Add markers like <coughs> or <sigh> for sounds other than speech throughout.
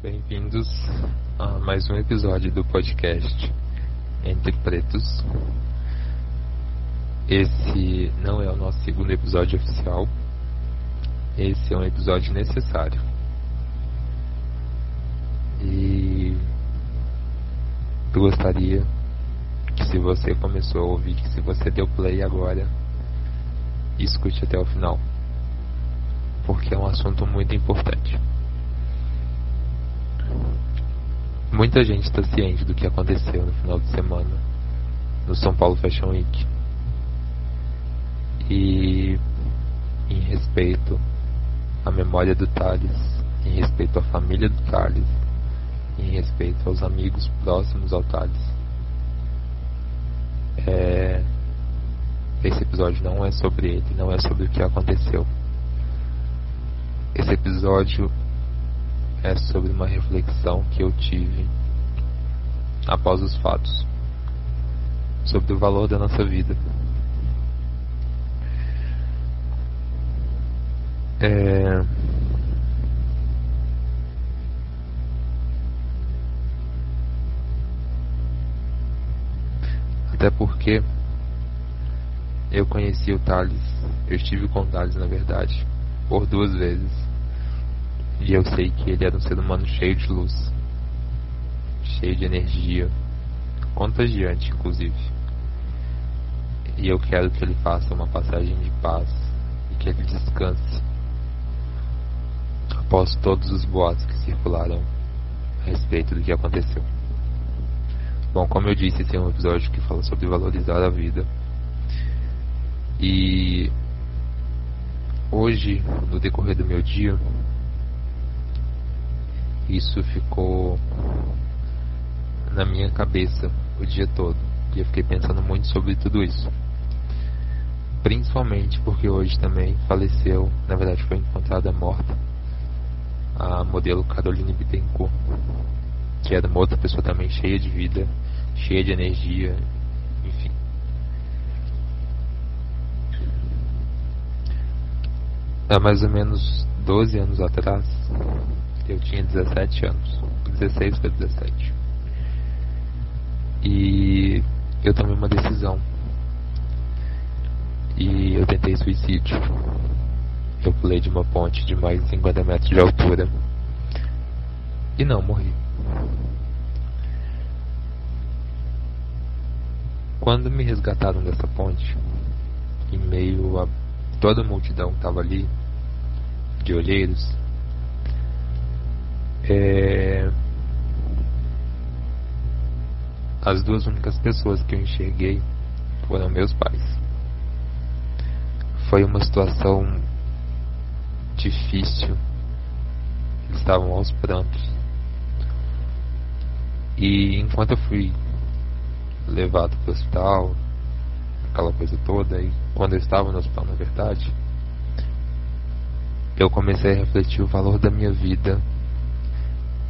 Bem-vindos a mais um episódio do podcast Entre Pretos. Esse não é o nosso segundo episódio oficial, esse é um episódio necessário. E eu gostaria que se você começou a ouvir, que se você deu play agora, escute até o final. Porque é um assunto muito importante. Muita gente está ciente do que aconteceu no final de semana no São Paulo Fashion Week. E em respeito à memória do Thales, em respeito à família do Thales, em respeito aos amigos próximos ao Thales. É... Esse episódio não é sobre ele, não é sobre o que aconteceu. Esse episódio é sobre uma reflexão que eu tive após os fatos, sobre o valor da nossa vida. É... Até porque eu conheci o Thales, eu estive com o Thales na verdade, por duas vezes. E eu sei que ele era um ser humano cheio de luz, cheio de energia, contagiante inclusive. E eu quero que ele faça uma passagem de paz e que ele descanse após todos os boatos que circularam a respeito do que aconteceu. Bom, como eu disse, esse é um episódio que fala sobre valorizar a vida. E hoje, no decorrer do meu dia, isso ficou na minha cabeça o dia todo. E eu fiquei pensando muito sobre tudo isso. Principalmente porque hoje também faleceu, na verdade foi encontrada morta, a modelo Caroline Bittencourt, que era uma outra pessoa também cheia de vida, cheia de energia, enfim. Há mais ou menos 12 anos atrás, eu tinha 17 anos, 16 para 17. E eu tomei uma decisão. E eu tentei suicídio. Eu pulei de uma ponte de mais de 50 metros de altura. E não morri. Quando me resgataram dessa ponte, em meio a toda a multidão que estava ali, de olheiros, é... as duas únicas pessoas que eu enxerguei foram meus pais. Foi uma situação difícil. Eles estavam aos prantos. E enquanto eu fui levado para o hospital, aquela coisa toda, e quando eu estava no hospital, na verdade, eu comecei a refletir o valor da minha vida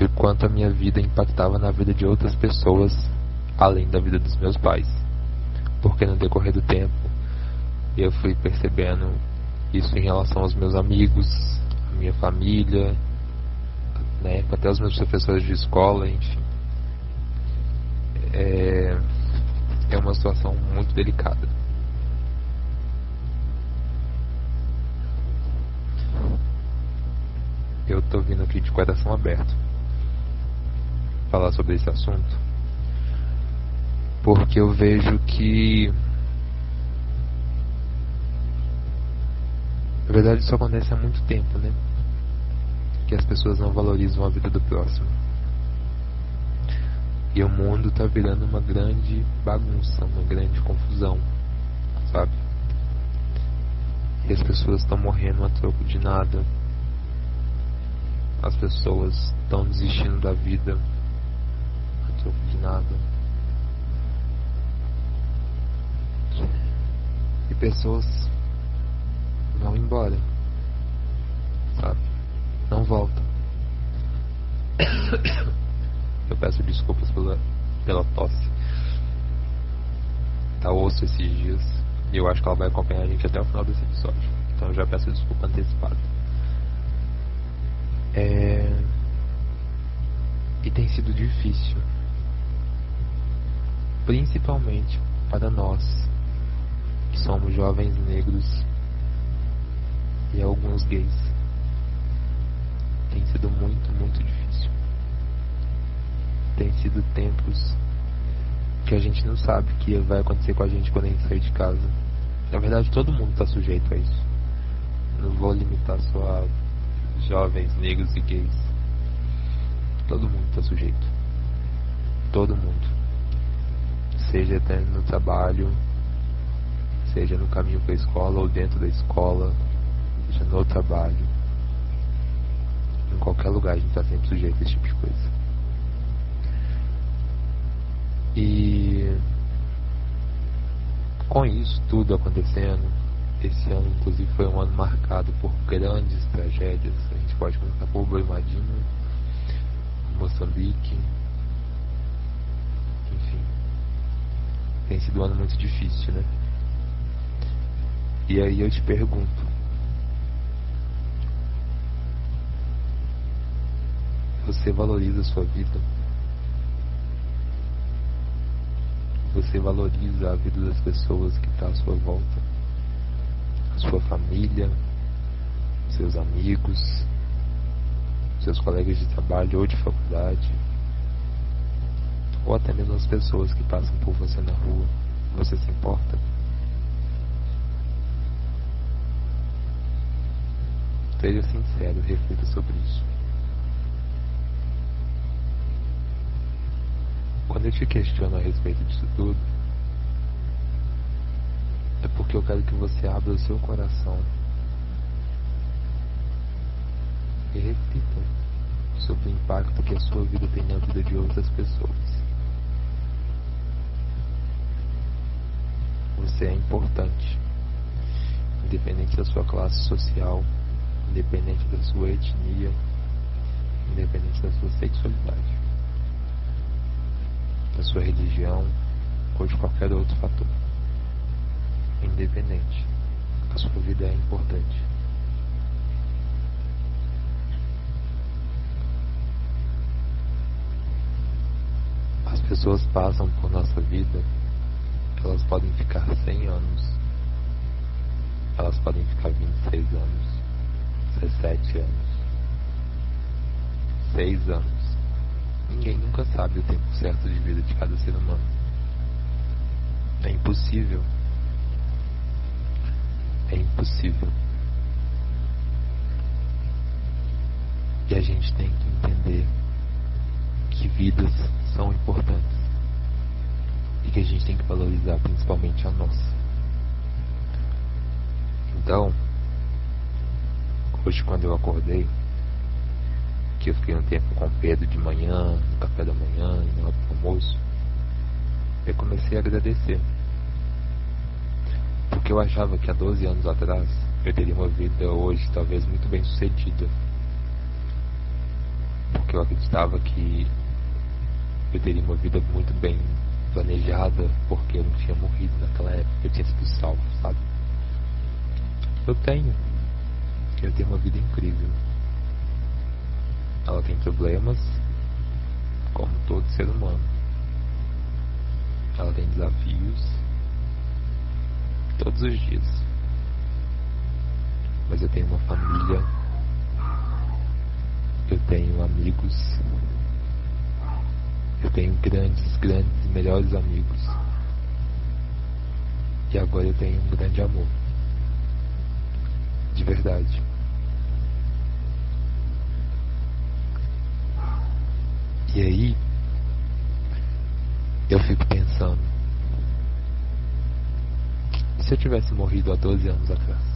o quanto a minha vida impactava na vida de outras pessoas além da vida dos meus pais. Porque no decorrer do tempo eu fui percebendo isso em relação aos meus amigos, a minha família, né, até os meus professores de escola, enfim. É, é uma situação muito delicada. Eu tô vindo aqui de coração aberto falar sobre esse assunto porque eu vejo que na verdade isso acontece há muito tempo, né? Que as pessoas não valorizam a vida do próximo. E o mundo tá virando uma grande bagunça, uma grande confusão, sabe? E as pessoas estão morrendo a troco de nada. As pessoas estão desistindo da vida nada. E pessoas vão embora, sabe? Não voltam. <coughs> Eu peço desculpas pela, pela tosse. Tá osso esses dias. E eu acho que ela vai acompanhar a gente até o final desse episódio. Então eu já peço desculpa antecipada. É... tem sido difícil, principalmente para nós que somos jovens negros e alguns gays. Tem sido muito, muito difícil. Tem sido tempos que a gente não sabe o que vai acontecer com a gente quando a gente sair de casa. Na verdade, todo mundo está sujeito a isso. Não vou limitar só a jovens negros e gays. Todo mundo está sujeito. Todo mundo. Seja no trabalho, seja no caminho para a escola ou dentro da escola, seja no trabalho. Em qualquer lugar a gente está sempre sujeito a esse tipo de coisa. E com isso tudo acontecendo, esse ano inclusive foi um ano marcado por grandes tragédias. A gente pode começar por Brumadinho, Moçambique, enfim. Tem sido um ano muito difícil, né? E aí eu te pergunto, você valoriza a sua vida? Você valoriza a vida das pessoas que estão tá à sua volta? A sua família, seus amigos, seus colegas de trabalho ou de faculdade? Ou até mesmo as pessoas que passam por você na rua? Você se importa? Seja sincero e reflita sobre isso. Quando eu te questiono a respeito disso tudo, é porque eu quero que você abra o seu coração e reflita sobre o impacto que a sua vida tem na vida de outras pessoas. Você é importante, independente da sua classe social, independente da sua etnia, independente da sua sexualidade da sua religião ou de qualquer outro fator. Independente, a sua vida é importante. As pessoas passam por nossa vida, elas podem ficar 100 anos, elas podem ficar 26 anos, 17 anos, 6 anos. Ninguém nunca sabe o tempo certo de vida de cada ser humano. É impossível. É impossível. E a gente tem que entender que vidas são importantes e que a gente tem que valorizar principalmente a nossa. Então, hoje quando eu acordei, que eu fiquei um tempo com Pedro de manhã, no café da manhã e almoço, eu comecei a agradecer. Porque eu achava que há 12 anos atrás eu teria uma vida hoje talvez muito bem sucedida. Porque eu acreditava que eu teria uma vida muito bem planejada, porque eu não tinha morrido naquela época, eu tinha sido salvo, sabe? Eu tenho. Eu tenho uma vida incrível. Ela tem problemas, como todo ser humano. Ela tem desafios todos os dias. Mas eu tenho uma família, eu tenho amigos, eu tenho grandes, grandes, melhores amigos. E agora eu tenho um grande amor. De verdade. E aí, eu fico pensando: se eu tivesse morrido há 12 anos atrás?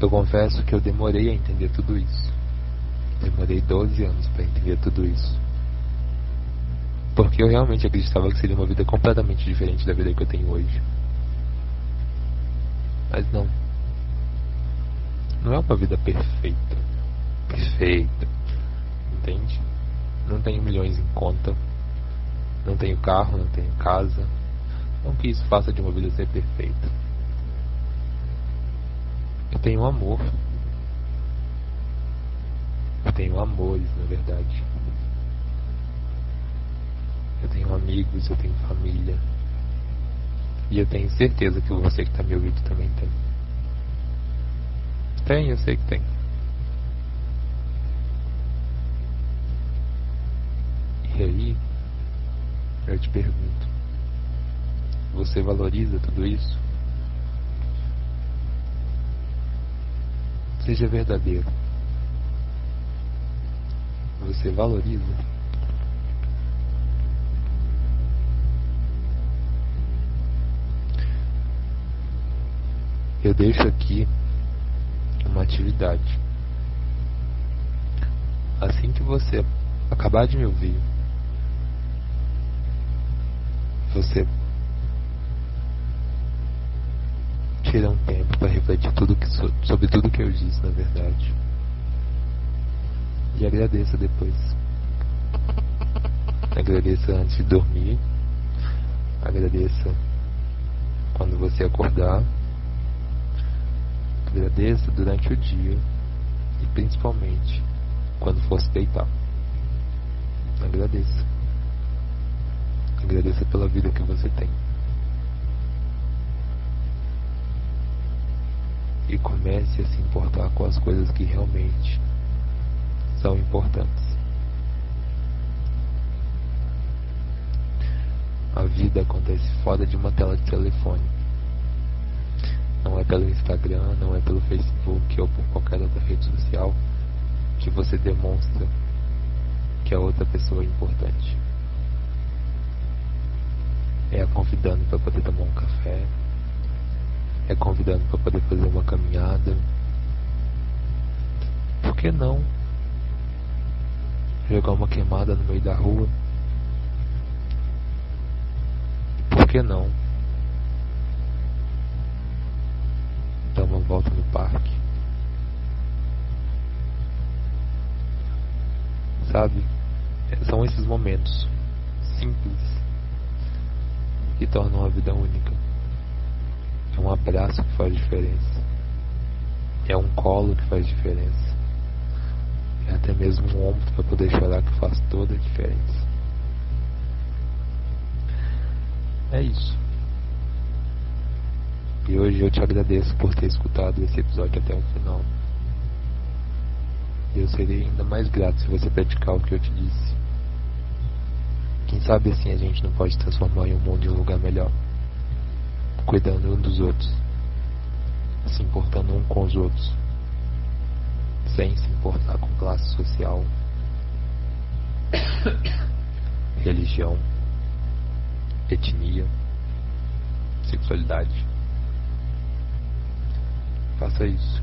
Eu confesso que eu demorei a entender tudo isso. Demorei 12 anos para entender tudo isso. Porque eu realmente acreditava que seria uma vida completamente diferente da vida que eu tenho hoje. Mas não não é uma vida perfeita. Perfeita. Entende? Não tenho milhões em conta. Não tenho carro, não tenho casa. Não que isso faça de uma vida ser perfeita. Eu tenho amor. Eu tenho amores, na verdade. Eu tenho amigos, eu tenho família. E eu tenho certeza que você que está me ouvindo também tem. Tem, eu sei que tem. E aí, eu te pergunto: você valoriza tudo isso? Seja verdadeiro. Você valoriza? Eu deixo aqui uma atividade. Assim que você acabar de me ouvir, você tira um tempo para refletir tudo que, sobre tudo que eu disse, na verdade. E agradeça depois. Agradeça antes de dormir. Agradeça quando você acordar. Agradeça durante o dia. E principalmente quando for se deitar. Agradeça. Agradeça pela vida que você tem. E comece a se importar com as coisas que realmente são importantes. A vida acontece fora de uma tela de telefone. Não é pelo Instagram, não é pelo Facebook ou por qualquer outra rede social que você demonstra que a outra pessoa é importante. É a convidando para poder tomar um café, é convidando para poder fazer uma caminhada. Por que não jogar uma queimada no meio da rua? Por que não dar uma volta no parque? Sabe? São esses momentos simples que tornam a vida única. É um abraço que faz diferença. É um colo que faz diferença. É até mesmo um ombro para poder chorar que faz toda a diferença. É isso. E hoje eu te agradeço por ter escutado esse episódio até o final. Eu serei ainda mais grato se você praticar o que eu te disse. Quem sabe assim a gente não pode transformar um mundo em um lugar melhor cuidando um dos outros, se importando um com os outros, sem se importar com classe social, <coughs> religião, etnia, sexualidade. Faça isso.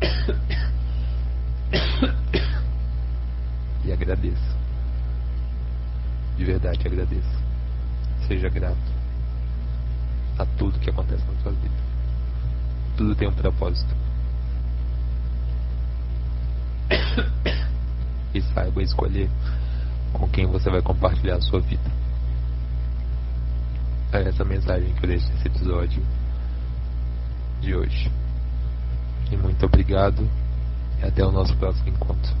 <coughs> E agradeça. De verdade agradeça. Seja grato a tudo que acontece na sua vida. Tudo tem um propósito. E saiba escolher com quem você vai compartilhar a sua vida. É essa mensagem que eu deixo nesse episódio de hoje. E muito obrigado e até o nosso próximo encontro.